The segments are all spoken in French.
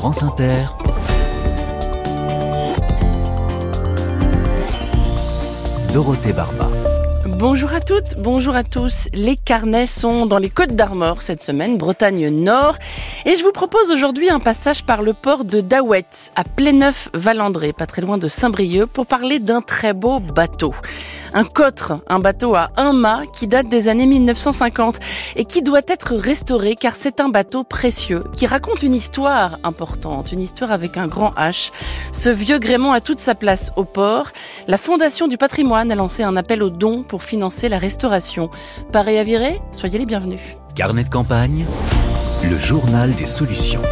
France Inter. Dorothée Barba. Bonjour à toutes, bonjour à tous. Les carnets sont dans les Côtes d'Armor cette semaine, Bretagne Nord. Et je vous propose aujourd'hui un passage par le port de Daouet, à Pléneuf-Valandré, pas très loin de Saint-Brieuc, pour parler d'un très beau bateau. Un cotre, un bateau à un mât qui date des années 1950 et qui doit être restauré car c'est un bateau précieux qui raconte une histoire importante, une histoire avec un grand H. Ce vieux gréement a toute sa place au port. La Fondation du patrimoine a lancé un appel aux dons pour financer la restauration. Pareil à virer Soyez les bienvenus. Carnet de campagne, le journal des solutions.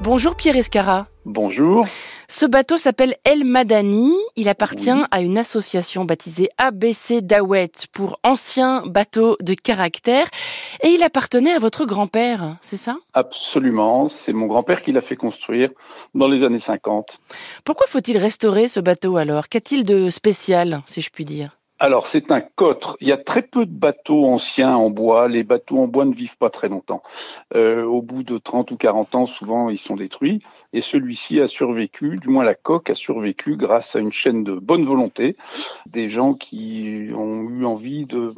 Bonjour Pierre Escara. Bonjour. Ce bateau s'appelle El Madani. Il appartient à une association baptisée ABC Dawet pour anciens bateaux de caractère. Et il appartenait à votre grand-père, c'est ça? Absolument. C'est mon grand-père qui l'a fait construire dans les années 50. Pourquoi faut-il restaurer ce bateau alors? Qu'a-t-il de spécial, si je puis dire? Alors, c'est un cotre. Il y a très peu de bateaux anciens en bois. Les bateaux en bois ne vivent pas très longtemps. Euh, au bout de 30 ou 40 ans, souvent, ils sont détruits. Et celui-ci a survécu, du moins la coque a survécu grâce à une chaîne de bonne volonté. Des gens qui ont eu envie de,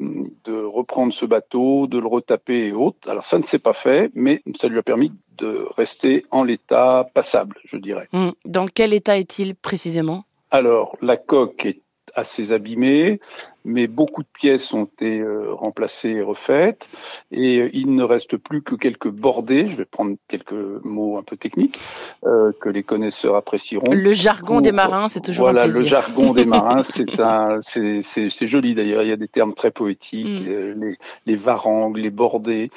de reprendre ce bateau, de le retaper et autres. Alors, ça ne s'est pas fait, mais ça lui a permis de rester en l'état passable, je dirais. Hum, dans quel état est-il précisément? Alors, la coque est assez abîmée, mais beaucoup de pièces ont été euh, remplacées et refaites, et euh, il ne reste plus que quelques bordées, je vais prendre quelques mots un peu techniques, euh, que les connaisseurs apprécieront. Le jargon des marins, c'est toujours voilà, un plaisir. le jargon des marins, c'est un, c'est, c'est, c'est joli d'ailleurs, il y a des termes très poétiques, Mm. les, les varangues, les bordées,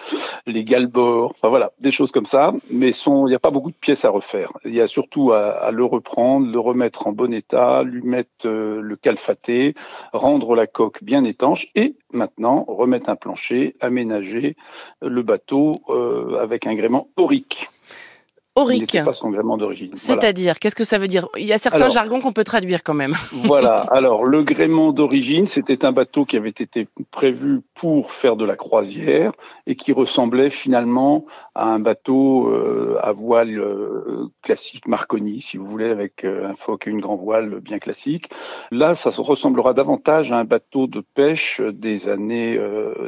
les galbords, enfin voilà, des choses comme ça, mais sont, il n'y a pas beaucoup de pièces à refaire. Il y a surtout à, à le reprendre, le remettre en bon état, lui mettre euh, le calfaté, rendre la coque bien étanche et maintenant remettre un plancher, aménager le bateau euh, avec un gréement aurique. Aurique. pas son gréement d'origine. Voilà. C'est-à-dire, qu'est-ce que ça veut dire? Il y a certains Alors- jargons qu'on peut traduire quand même. Voilà. Alors, le gréement d'origine, c'était un bateau qui avait été prévu pour faire de la croisière et qui ressemblait finalement à un bateau euh, à voile euh, classique Marconi, si vous voulez, avec euh, un foc et une grand voile bien classique. Là, ça se ressemblera davantage à un bateau de pêche des années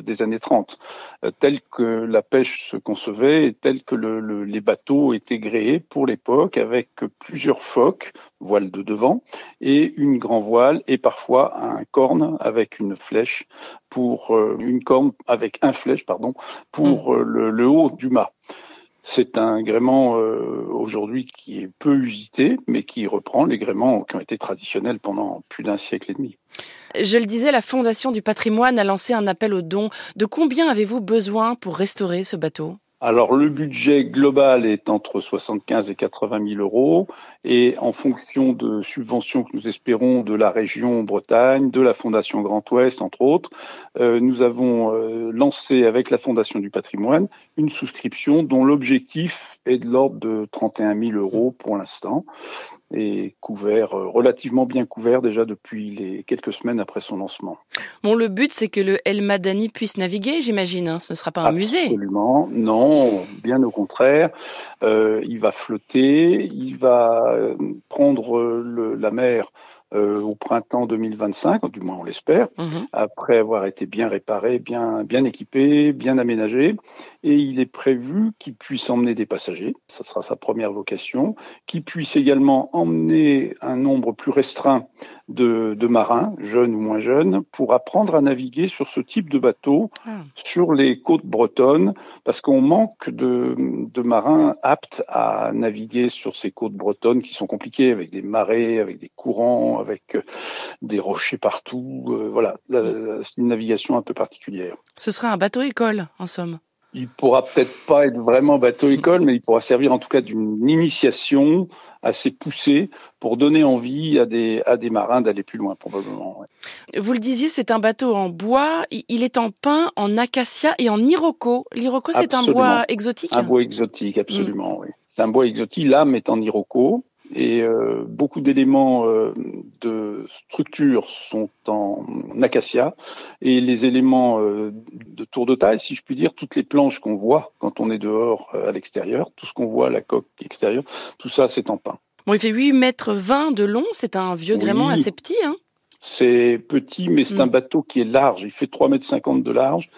des années 30, euh, tel que la pêche se concevait et tel que le- le- les bateaux étaient gréés pour l'époque, avec plusieurs focs, voile de devant, et une grand voile et parfois un corne avec une flèche pour euh, une corne avec un flèche pardon pour euh, le, le haut du mât. C'est un gréement euh, aujourd'hui qui est peu usité, mais qui reprend les gréements qui ont été traditionnels pendant plus d'un siècle et demi. Je le disais, la Fondation du patrimoine a lancé un appel aux dons. De combien avez-vous besoin pour restaurer ce bateau? Alors le budget global est entre 75 et 80 000 euros et en fonction de subventions que nous espérons de la région Bretagne, de la Fondation Grand Ouest entre autres, euh, nous avons euh, lancé avec la Fondation du patrimoine une souscription dont l'objectif est de l'ordre de 31 000 euros pour l'instant et couvert, euh, relativement bien couvert déjà depuis les quelques semaines après son lancement. Bon, le but, c'est que le El Madani puisse naviguer, j'imagine. hein. Ce ne sera pas un musée. Absolument, non, bien au contraire. Euh, il va flotter, il va euh, prendre le- la mer euh, au printemps 2025, du moins on l'espère, Mhm. après avoir été bien réparé, bien, bien équipé, bien aménagé. Et il est prévu qu'il puisse emmener des passagers, ce sera sa première vocation, qu'il puisse également emmener un nombre plus restreint de, de marins, jeunes ou moins jeunes, pour apprendre à naviguer sur ce type de bateau Ah. sur les côtes bretonnes, parce qu'on manque de, de marins aptes à naviguer sur ces côtes bretonnes qui sont compliquées, avec des marées, avec des courants, avec euh, des rochers partout. euh, voilà, la- c'est une navigation un peu particulière. Ce sera un bateau-école, en somme. Il pourra peut-être pas être vraiment bateau-école, mais il pourra servir en tout cas d'une initiation assez poussée pour donner envie à des, à des marins d'aller plus loin, probablement. ouais. Vous le disiez, c'est un bateau en bois. Il est en pin, en acacia et en iroko. L'iroko, c'est un bois exotique Un bois exotique, absolument, oui. C'est un bois exotique. L'âme est en iroko. Et euh, beaucoup d'éléments euh, de structure sont en acacia et les éléments euh, de tour de taille, si je puis dire, toutes les planches qu'on voit quand on est dehors à l'extérieur, tout ce qu'on voit, la coque extérieure, tout ça c'est en pin. Bon, il fait 8 mètres 20 de long, c'est un vieux gréement assez petit, hein c'est petit, mais c'est mm. un bateau qui est large. Il fait 3,50 mètres de large.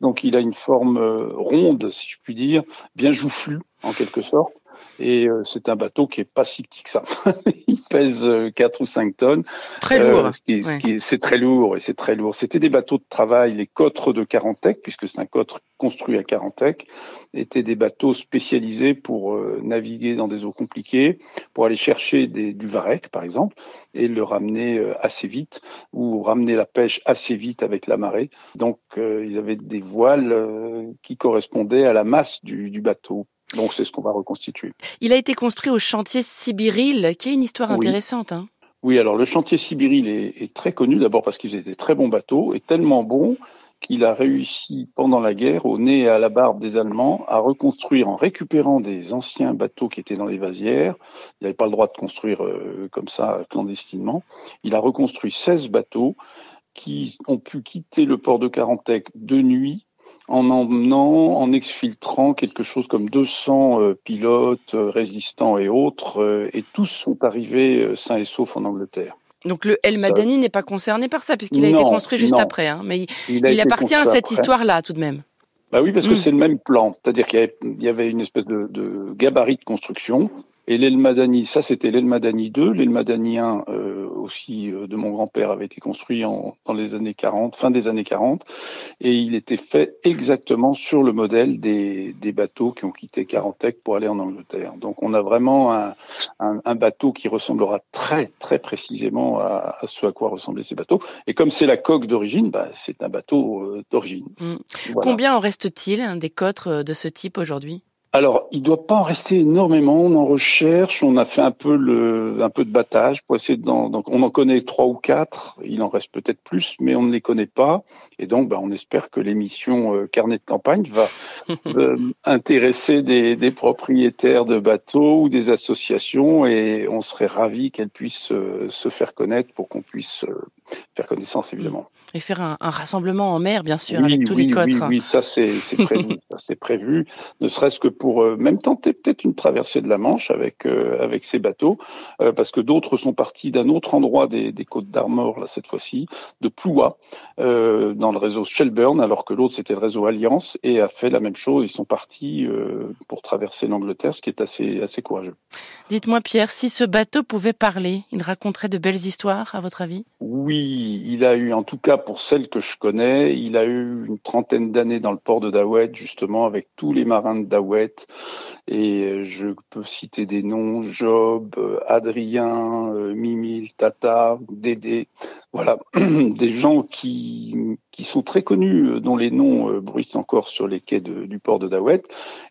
Donc, il a une forme ronde, si je puis dire, bien joufflue, en quelque sorte. Et euh, c'est un bateau qui est pas si petit que ça. il pèse 4 euh, ou 5 tonnes. Très lourd. Euh, c'est très lourd et c'est très lourd. C'était des bateaux de travail, les cotres de Carantec, puisque c'est un cotre construit à Carantec, étaient des bateaux spécialisés pour naviguer dans des eaux compliquées, pour aller chercher des, du varech, par exemple, et le ramener assez vite, ou ramener la pêche assez vite avec la marée. Donc, ils avaient des voiles qui correspondaient à la masse du, du bateau donc c'est ce qu'on va reconstituer. Il a été construit au chantier Sibiril, qui est une histoire intéressante. Hein. Oui, alors le chantier Sibiril est, très connu d'abord parce qu'ils étaient des très bons bateaux et tellement bons qu'il a réussi pendant la guerre, au nez et à la barbe des Allemands, à reconstruire en récupérant des anciens bateaux qui étaient dans les vasières. Il n'avait pas le droit de construire euh, comme ça clandestinement. Il a reconstruit 16 bateaux qui ont pu quitter le port de Carantec de nuit en emmenant, en exfiltrant quelque chose comme 200 euh, pilotes euh, résistants et autres, euh, et tous sont arrivés sains et saufs en Angleterre. Donc le El Madani n'est pas concerné par ça, puisqu'il a été construit juste après, hein, mais il, appartient à cette histoire-là tout de même. Bah oui, parce que hmm. c'est le même plan, c'est-à-dire qu'il y, avait une espèce de, de gabarit de construction, et l'El ça c'était l'El 2, l'El 1 euh, aussi euh, de mon grand-père avait été construit en, dans les années 40, fin des années 40, et il était fait exactement sur le modèle des, des bateaux qui ont quitté Carantec pour aller en Angleterre. Donc on a vraiment un, un, un bateau qui ressemblera très très précisément à, à, ce à quoi ressemblaient ces bateaux. Et comme c'est la coque d'origine, bah, c'est un bateau euh, d'origine. Mmh. Combien en reste-t-il hein, des cotres de ce type aujourd'hui? Alors, il doit pas en rester énormément. On en recherche. On a fait un peu le, un peu de battage pour essayer de. Donc, on en connaît trois ou quatre. Il en reste peut-être plus, mais on ne les connaît pas. Et donc, bah, on espère que l'émission euh, Carnet de campagne va euh, intéresser des, des, propriétaires de bateaux ou des associations, et on serait ravi qu'elle puisse euh, se faire connaître pour qu'on puisse faire connaissance, évidemment. Et faire un, un, rassemblement en mer, bien sûr, avec tous les cotres. Oui, oui, ça c'est prévu. prévu, ne serait-ce que pour euh, même tenter peut-être une traversée de la Manche avec euh, avec ces bateaux, euh, parce que d'autres sont partis d'un autre endroit des, des côtes d'Armor là cette fois-ci, de Ploua, dans le réseau Shelburne, alors que l'autre c'était le réseau Alliance et a fait la même chose. Ils sont partis pour traverser l'Angleterre, ce qui est assez assez courageux. Dites-moi Pierre, si ce bateau pouvait parler, il raconterait de belles histoires, à votre avis? Oui, il a eu en tout cas pour celle que je connais, il a eu une trentaine d'années dans le port de Dawet, justement, avec tous les marins de Dawet. Et euh, je peux citer des noms, Job, euh, Adrien, euh, Mimil, Tata, Dédé. Voilà, des gens qui, qui sont très connus, dont les noms bruissent encore sur les quais du port de Dawet.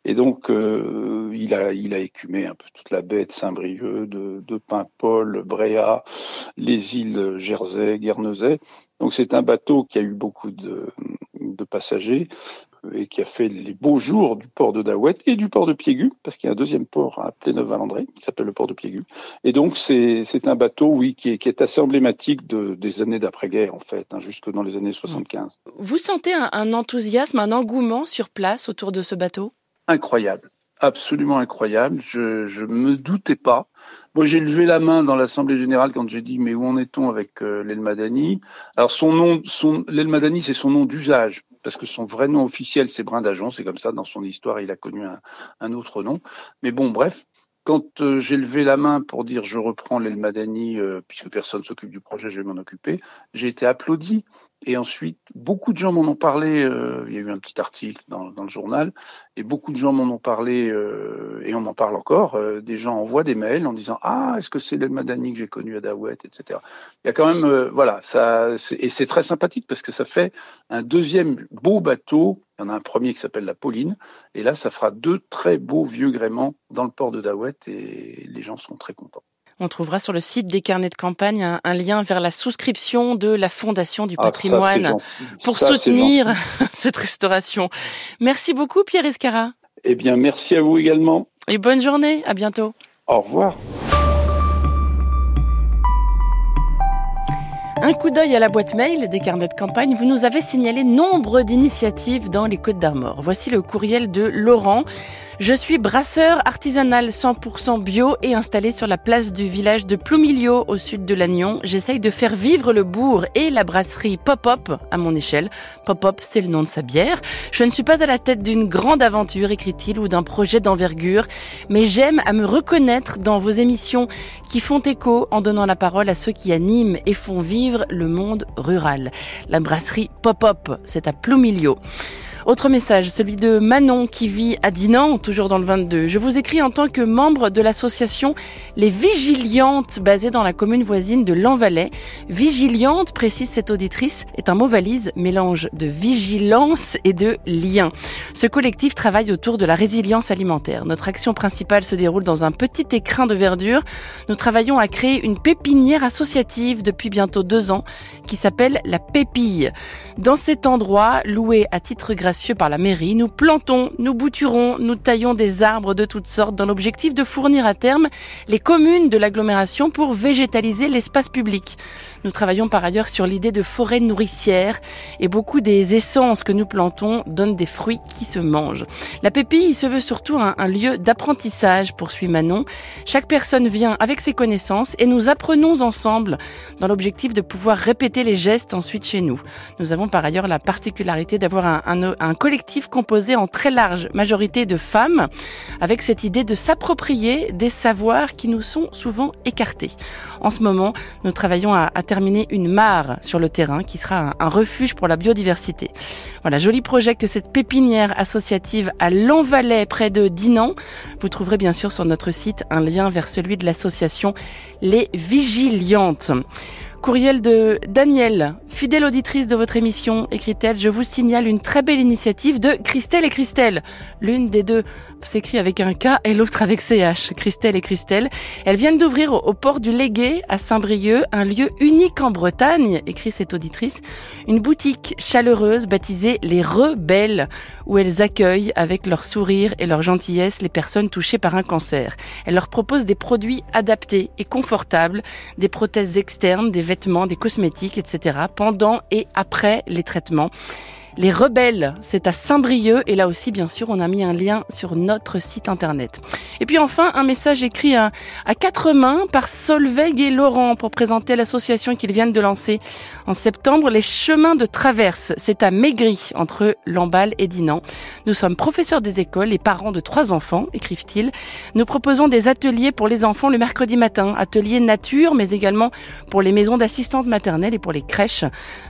Et donc, il, a, il a écumé un peu toute la baie de Saint-Brieuc, de, de Paimpol, Bréa, les îles Jersey, Guernesey. Donc c'est un bateau qui a eu beaucoup de, passagers et qui a fait les beaux jours du port de Dawet et du port de Piégu, parce qu'il y a un deuxième port à Pléneuf-Valandré qui s'appelle le port de Piégu. Et donc c'est un bateau, oui, qui est, qui est assez emblématique de, des années d'après-guerre en fait, hein, jusque dans les années 75. Vous sentez un, un enthousiasme, un engouement sur place autour de ce bateau? Incroyable absolument incroyable. Je ne me doutais pas. Moi, j'ai levé la main dans l'Assemblée générale quand j'ai dit mais où en est-on avec euh, l'Elmadani Alors son nom, son l'Elmadani, c'est son nom d'usage parce que son vrai nom officiel c'est Brindajon, c'est comme ça dans son histoire, il a connu un, un autre nom. Mais bon, bref, quand euh, j'ai levé la main pour dire je reprends l'Elmadani, euh, puisque personne s'occupe du projet, je vais m'en occuper, j'ai été applaudi. Et ensuite, beaucoup de gens m'en ont parlé. Euh, il y a eu un petit article dans, le journal, et beaucoup de gens m'en ont parlé, et on en parle encore. des gens envoient des mails en disant ah est-ce que c'est l'Elmadani que j'ai connu à Dawet, etc. Il y a quand même voilà ça, et c'est très sympathique parce que ça fait un deuxième beau bateau il y en a un premier qui s'appelle la Pauline. Et là, ça fera deux très beaux vieux gréments dans le port de Dawet et les gens sont très contents. On trouvera sur le site des carnets de campagne un, lien vers la souscription de la Fondation du ah, patrimoine pour soutenir cette restauration. Merci beaucoup Pierre Escara. Eh bien, merci à vous également. Et bonne journée, à bientôt. Au revoir. Un coup d'œil à la boîte mail des carnets de campagne. Vous nous avez signalé nombre d'initiatives dans les Côtes d'Armor. Voici le courriel de Laurent. Je suis brasseur artisanal 100% bio et installé sur la place du village de Ploumilio au sud de Lannion. J'essaye de faire vivre le bourg et la brasserie Pop-Up à mon échelle. Pop-Up, c'est le nom de sa bière. Je ne suis pas à la tête d'une grande aventure, écrit-il, ou d'un projet d'envergure, mais j'aime à me reconnaître dans vos émissions qui font écho en donnant la parole à ceux qui animent et font vivre le monde rural. La brasserie Pop-Up, c'est à Ploumilio. Autre message, celui de Manon qui vit à Dinan, toujours dans le 22. Je vous écris en tant que membre de l'association Les Vigiliantes, basée dans la commune voisine de Lanvalet. Vigiliante, précise cette auditrice, est un mot valise, mélange de vigilance et de lien. Ce collectif travaille autour de la résilience alimentaire. Notre action principale se déroule dans un petit écrin de verdure. Nous travaillons à créer une pépinière associative depuis bientôt deux ans qui s'appelle la Pépille. Dans cet endroit, loué à titre gratuit, par la mairie, nous plantons, nous bouturons, nous taillons des arbres de toutes sortes dans l'objectif de fournir à terme les communes de l'agglomération pour végétaliser l'espace public. Nous travaillons par ailleurs sur l'idée de forêt nourricière et beaucoup des essences que nous plantons donnent des fruits qui se mangent. La pépille se veut surtout un, lieu d'apprentissage, poursuit Manon. Chaque personne vient avec ses connaissances et nous apprenons ensemble dans l'objectif de pouvoir répéter les gestes ensuite chez nous. Nous avons par ailleurs la particularité d'avoir un, un collectif composé en très large majorité de femmes avec cette idée de s'approprier des savoirs qui nous sont souvent écartés. En ce moment, nous travaillons à, terminer une mare sur le terrain qui sera un, refuge pour la biodiversité. Voilà, joli projet que cette pépinière associative à Lanvalet près de Dinan. Vous trouverez bien sûr sur notre site un lien vers celui de l'association Les Vigiliantes. Courriel de Danielle, fidèle auditrice de votre émission, écrit-elle, je vous signale une très belle initiative de Christelle et Christelle. L'une des deux s'écrit avec un K et l'autre avec CH. Christelle et Christelle. Elles viennent d'ouvrir au port du Légué à Saint-Brieuc un lieu unique en Bretagne, écrit cette auditrice, une boutique chaleureuse baptisée Les Rebelles, où elles accueillent avec leur sourire et leur gentillesse les personnes touchées par un cancer. Elles leur proposent des produits adaptés et confortables, des prothèses externes, des vêtements, des cosmétiques, etc. pendant et après les traitements. Les Rebelles, c'est à Saint-Brieuc et là aussi bien sûr on a mis un lien sur notre site internet. Et puis enfin un message écrit à, quatre mains par Solveig et Laurent pour présenter l'association qu'ils viennent de lancer en septembre, les chemins de traverse. C'est à Maigry entre Lamballe et Dinan. Nous sommes professeurs des écoles et parents de trois enfants, écrivent-ils. Nous proposons des ateliers pour les enfants le mercredi matin, ateliers nature mais également pour les maisons d'assistantes maternelles et pour les crèches.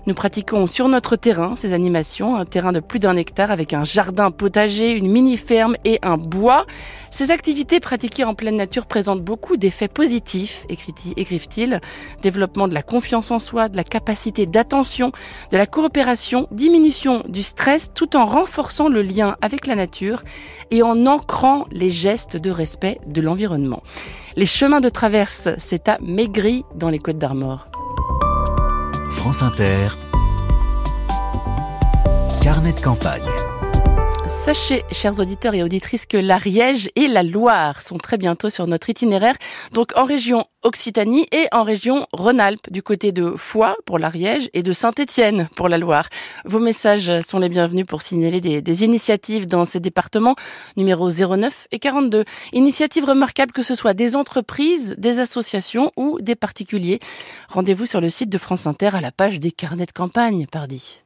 Nous pratiquons sur notre terrain ces animations un terrain de plus d'un hectare avec un jardin potager, une mini-ferme et un bois. Ces activités pratiquées en pleine nature présentent beaucoup d'effets positifs, écrivent-ils. Développement de la confiance en soi, de la capacité d'attention, de la coopération, diminution du stress tout en renforçant le lien avec la nature et en ancrant les gestes de respect de l'environnement. Les chemins de traverse, c'est à Maigry dans les Côtes d'Armor. France Inter, Sachez, chers auditeurs et auditrices, que l'Ariège et la Loire sont très bientôt sur notre itinéraire, donc en région Occitanie et en région Rhône-Alpes, du côté de Foix pour l'Ariège et de Saint-Étienne pour la Loire. Vos messages sont les bienvenus pour signaler des, des, initiatives dans ces départements, numéros 09 et 42. Initiatives remarquables que ce soit des entreprises, des associations ou des particuliers. Rendez-vous sur le site de France Inter à la page des carnets de campagne, pardi.